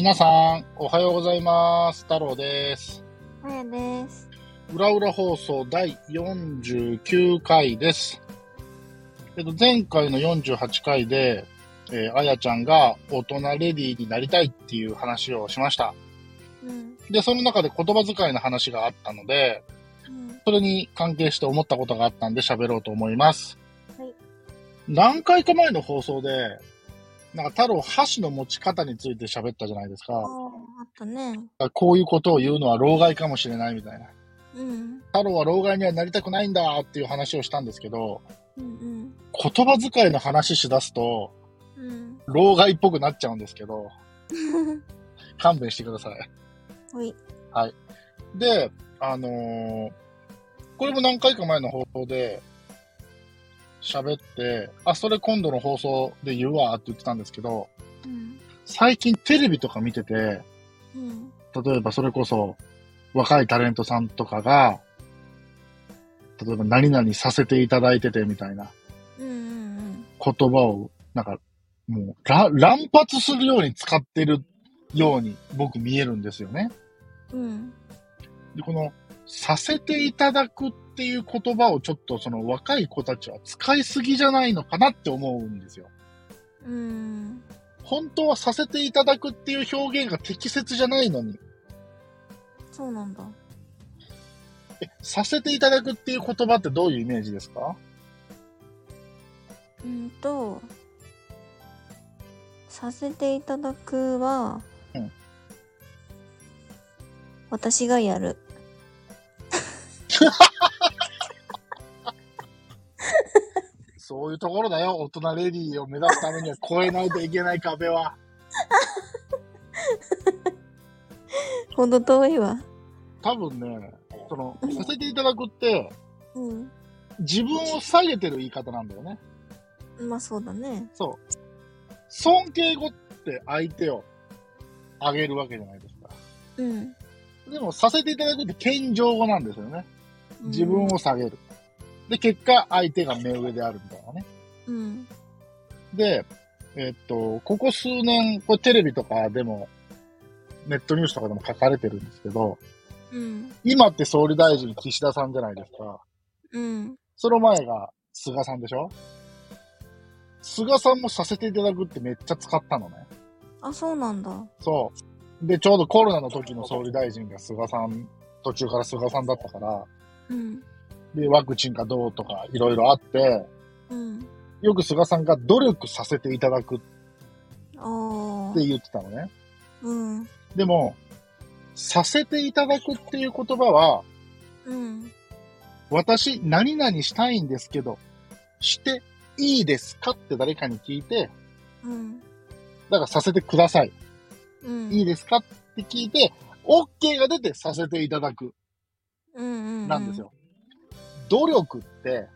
皆さん、おはようございます。太郎です。まやです。裏裏放送第49回です。えっと、前回の48回で、えーあやちゃんが大人レディーになりたいっていう話をしました。うん。で、その中で言葉遣いの話があったので、うん。それに関係して思ったことがあったんで喋ろうと思います。はい何回か前の放送で、なんか太郎箸の持ち方について喋ったじゃないですか。あったね。こういうことを言うのは老害かもしれないみたいな。うん。太郎は老害にはなりたくないんだっていう話をしたんですけど、うん言葉遣いの話しだすと、うん。うん。老害っぽくなっちゃうんですけど、勘弁してください。ほい。で、あのーこれも何回か前の放送で喋って、あ、それ今度の放送で言うわって言ってたんですけど、うん。最近テレビとか見てて、うん。例えばそれこそ若いタレントさんとかが、例えば何々させていただいててみたいなうんうん言葉を、なんか、もう、ら乱発するように使ってるように僕見えるんですよね。うん。うん。で、この、させていただくっていう言葉をちょっとその若い子たちは使いすぎじゃないのかなって思うんですよ。うん。本当はさせていただくっていう表現が適切じゃないのに、そうなんだ。えさせていただくっていう言葉ってどういうイメージですか？うんと、させていただくは、うん私がやる。そういうところだよ。大人レディーを目指すためには超えないといけない壁は。ほんと遠いわ。多分ね、その、させていただくって、うん。自分を下げてる言い方なんだよね。まあそうだね。そう。尊敬語って相手を上げるわけじゃないですか。うん。でも、させていただくって謙譲語なんですよね。自分を。を下げる。で、結果、相手が目上であるみたいなね。うん。で、えっと、ここ数年、これテレビとかでも、ネットニュースとかでも書かれてるんですけど、うん。今って総理大臣岸田さんじゃないですか。うん。その前が菅さんでしょ？菅さんもさせていただくってめっちゃ使ったのね。あ、そうなんだ。そう。で、ちょうどコロナの時の総理大臣が菅さん、途中から菅さんだったから、うん。で、ワクチンかどうとかいろいろあって、うん。よく菅さんが努力させていただくって。言ってたのね。うん。でも、させていただくっていう言葉は、うん。私何々したいんですけど、していいですかって誰かに聞いて、うん。だからさせてください。うん。いいですかって聞いて、OK が出てさせていただく。なんです。よ。努力って、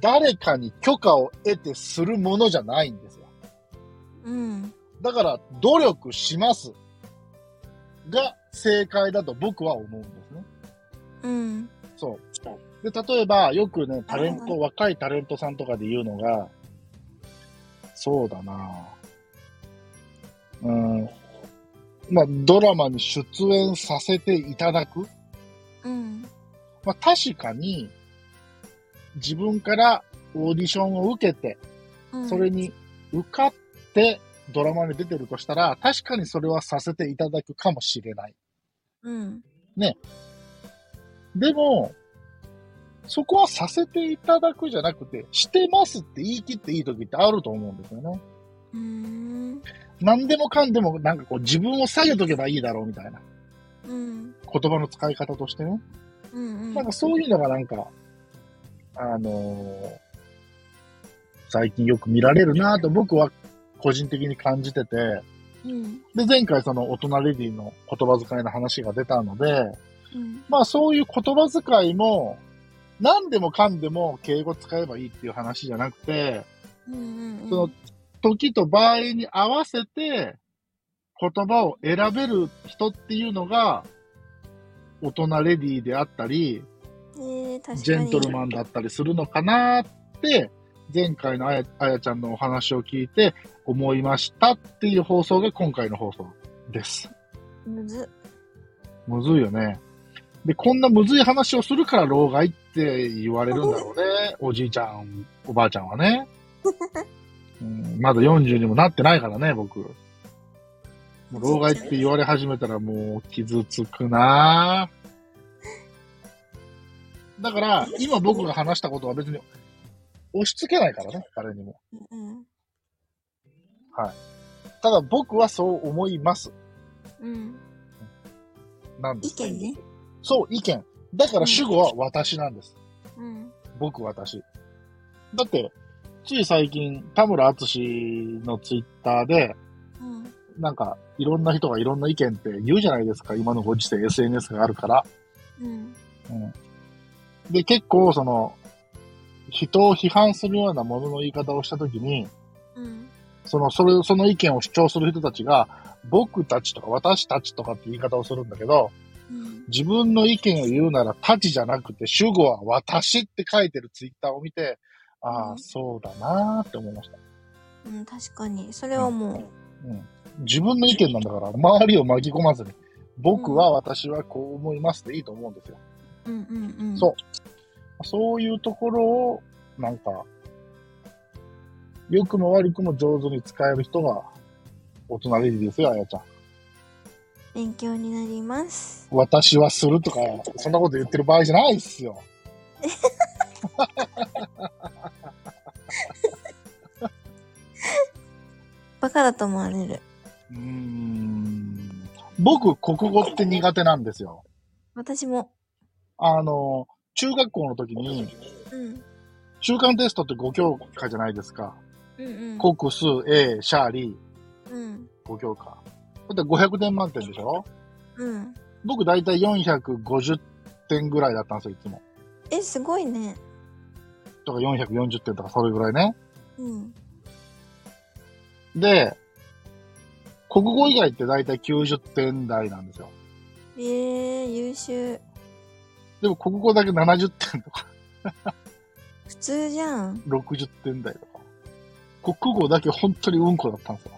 誰かに許可を得てするものじゃないんですよ。うん。だから、努力します。が正解だと僕は思うんですね。うん。そう。で、例えば、よくね、タレント、若いタレントさんとかで言うのが、そうだなうん。まあ、ドラマに出演させていただく。うん。まあ、確かに、自分からオーディションを受けて、うん。それに受かってドラマに出てるとしたら、確かにそれはさせていただくかもしれない。うん。でも、そこはさせていただくじゃなくて、してますって言い切っていい時ってあると思うんですよね。うーん。何でもかんでもなんかこう自分を下げとけばいいだろうみたいなうん。言葉の使い方としてね。うん。うん。なんかそういうのがなんか、あのー最近よく見られるなと僕は個人的に感じてて、うん。で、前回その大人レディの言葉遣いの話が出たので、うん。まあそういう言葉遣いも、何でもかんでも敬語使えばいいっていう話じゃなくて、うん。その時と場合に合わせて言葉を選べる人っていうのが、大人レディーであったり、えー、確かに。ジェントルマンだったりするのかなって、前回のあやあやちゃんのお話を聞いて思いましたっていう放送が今回の放送です。むず。むずいよね。で、こんなむずい話をするから老害って言われるんだろうね。おじいちゃん、おばあちゃんはね。うん、まだ40にもなってないからね、僕。もう老害って言われ始めたらもう傷つくなぁだから、今僕が話したことは別に押し付けないからね、誰にも。うん。ただ僕はそう思います。うん。なんです。意見ね。そう、意見。だから主語は私なんです。うん。僕、私。だって、つい最近、田村敦のツイッターで、うん。なんか、いろんな人がいろんな意見って言うじゃないですか。今のご時世 SNS があるから。うん。うん。で、結構、その、人を批判するようなものの言い方をしたときに、うん。その、それ、その意見を主張する人たちが、僕たちとか私たちとかって言い方をするんだけど、うん。自分の意見を言うなら、たちじゃなくて、主語は私って書いてるツイッターを見て、ああ、うんそうだなーって思いました。うん、確かに。それはもうん。自分の意見なんだから、周りを巻き込まずに、僕は私はこう思いますでいいと思うんですよ。う。うんうんうん。そうそういうところを、なんか、良くも悪くも上手に使える人が、お隣ですよ、あやちゃん。勉強になります。私はするとか、そんなこと言ってる場合じゃないっすよ。バカだと思われる。うーん。僕、国語って苦手なんですよ。私も。あの、中学校の時に、うん。中間テストって5教科じゃないですか。うんうん。国数、英、シャーリうん。ー、5教科。だって500点満点でしょ？うん。僕大体450点ぐらいだったんですよ、いつも。え、すごいね。とか440点とかそれぐらいね。うん。で、国語以外って大体90点台なんですよ。えー、優秀。でも国語だけ70点とか普通じゃん。60点台とか。国語だけ本当にうんこだったんですよ。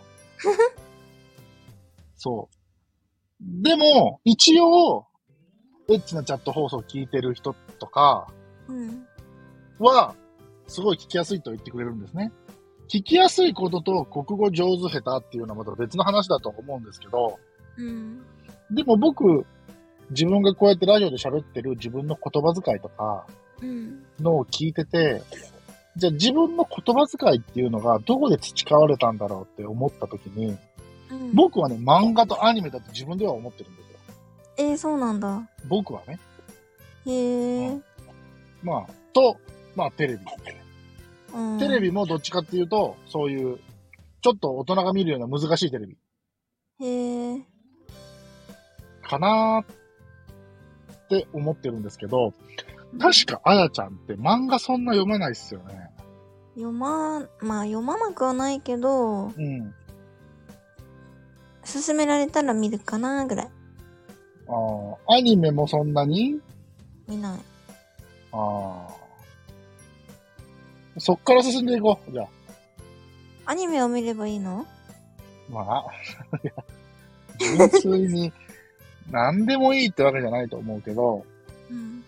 そう。でも、一応、エッチなチャット放送聞いてる人とかうん。は、すごい聞きやすいと言ってくれるんですね。聞きやすいことと国語上手下手っていうのはまた別の話だと思うんですけど、うん。でも僕、自分がこうやってラジオで喋ってる自分の言葉遣いとかうん。のを聞いてて、じゃあ自分の言葉遣いっていうのがどこで培われたんだろうって思った時に、うん。僕はね、漫画とアニメだと自分では思ってるんですよ。えー、そうなんだ。僕はね。へえ。まあ、と、まあテレビ。うん。テレビもどっちかっていうと、そういう、ちょっと大人が見るような難しいテレビへえ。かなーって思ってるんですけど、確かあやちゃんって漫画そんな読まないっすよね。読ま、まあ読まなくはないけど、うん。勧められたら見るかなぐらい。ああ、アニメもそんなに？見ない。ああ。そっから進んでいこう。じゃあ。アニメを見ればいいの？まあ、いや純粋に何でもいいってわけじゃないと思うけど、うん。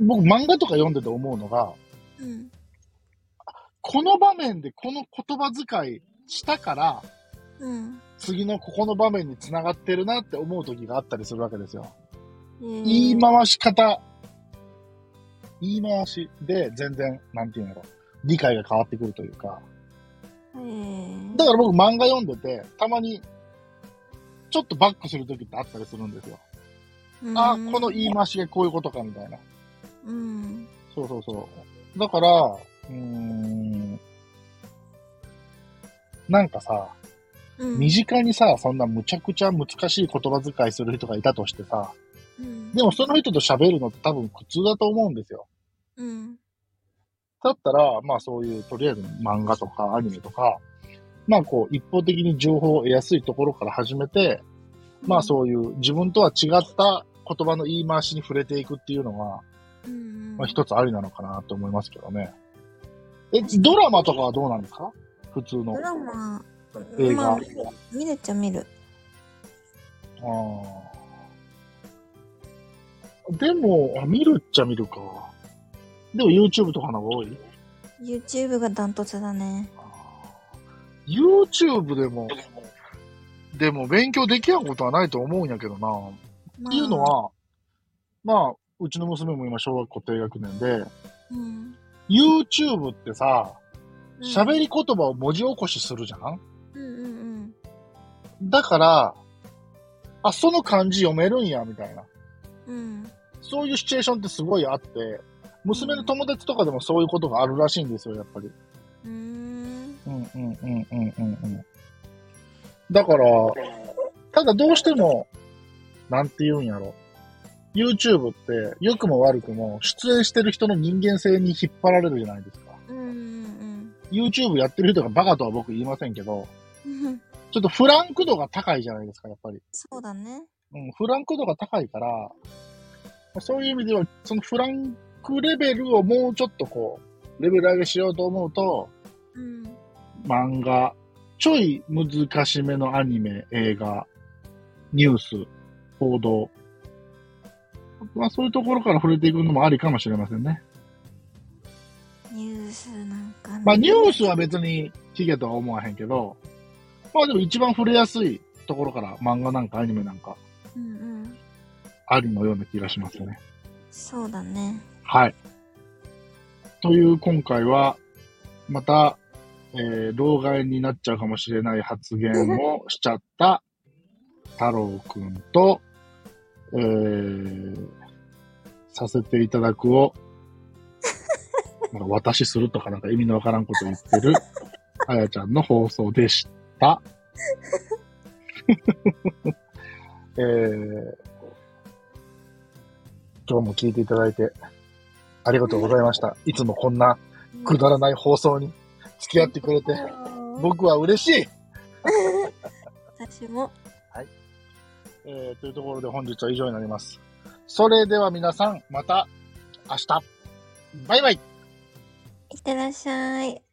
僕漫画とか読んでて思うのが、うん。この場面でこの言葉遣いしたから、うん。次のここの場面に繋がってるなって思う時があったりするわけですよ。言言い回し方、言い回しで全然、なんていうんだろう、理解が変わってくるというか。だから僕漫画読んでて、たまに、ちょっとバックする時ってあったりするんですよ。あ、この言い回しがこういうことかみたいな。うん。そうそうそう。だから、うーん、なんかさ、うん。身近にさ、そんなむちゃくちゃ難しい言葉遣いする人がいたとしてさ、うん。でもその人と喋るのって多分苦痛だと思うんですよ。うん。だったら、まあそういう、とりあえず漫画とかアニメとか、まあこう、一方的に情報を得やすいところから始めて、まあそういう自分とは違った言葉の言い回しに触れていくっていうのは、うん。うん。まあ一つありなのかなと思いますけどね。え、ドラマとかはどうなんですか？普通のド。ラマ、映画まあ、見るっちゃ見る。あでもあ、見るっちゃ見るか。でも YouTube とかの方が多い？YouTube がダントツだね。YouTube でも、でも勉強できやんことはないと思うんやけどな。まっていうの、は、まあ、うちの娘も今小学校低学年で、うん。YouTube ってさ、うん喋り言葉を文字起こしするじゃん？うんうんだから、あ、その漢字読めるんや、みたいな。うん。うん。そういうシチュエーションってすごいあって、娘の友達とかでもそういうことがあるらしいんですよ、やっぱり。うーん。うんうんうんうん。だから、ただどうしても、なんて言うんやろ。YouTube って、良くも悪くも、出演してる人の人間性に引っ張られるじゃないですか。うんうん YouTube やってる人がバカとは僕言いませんけど、うん。ちょっとフランク度が高いじゃないですか、やっぱり。そうだね。うん、フランク度が高いから、そういう意味では、そのフランクレベルをもうちょっとこう、レベル上げしようと思うと、うん。漫画、ちょい難しめのアニメ、映画、ニュース、報道。まあそういうところから触れていくのもありかもしれませんね。ニュースなんかねまあニュースは別にヒゲとは思わへんけど、まあでも一番触れやすいところから漫画なんかアニメなんかうんうん。ありのような気がしますね。そうだね。はい。という今回は、また、えー、老害になっちゃうかもしれない発言をしちゃった太郎くんと、えー、させていただくを、なんか私するとかなんか意味のわからんこと言ってる、あやちゃんの放送でした。えー、今日も聞いていただいてありがとうございました。いつもこんなくだらない放送に付き合ってくれて、僕は嬉しい、私も。えーというところで本日は以上になります。それでは皆さん、また明日。バイバイいってらっしゃい。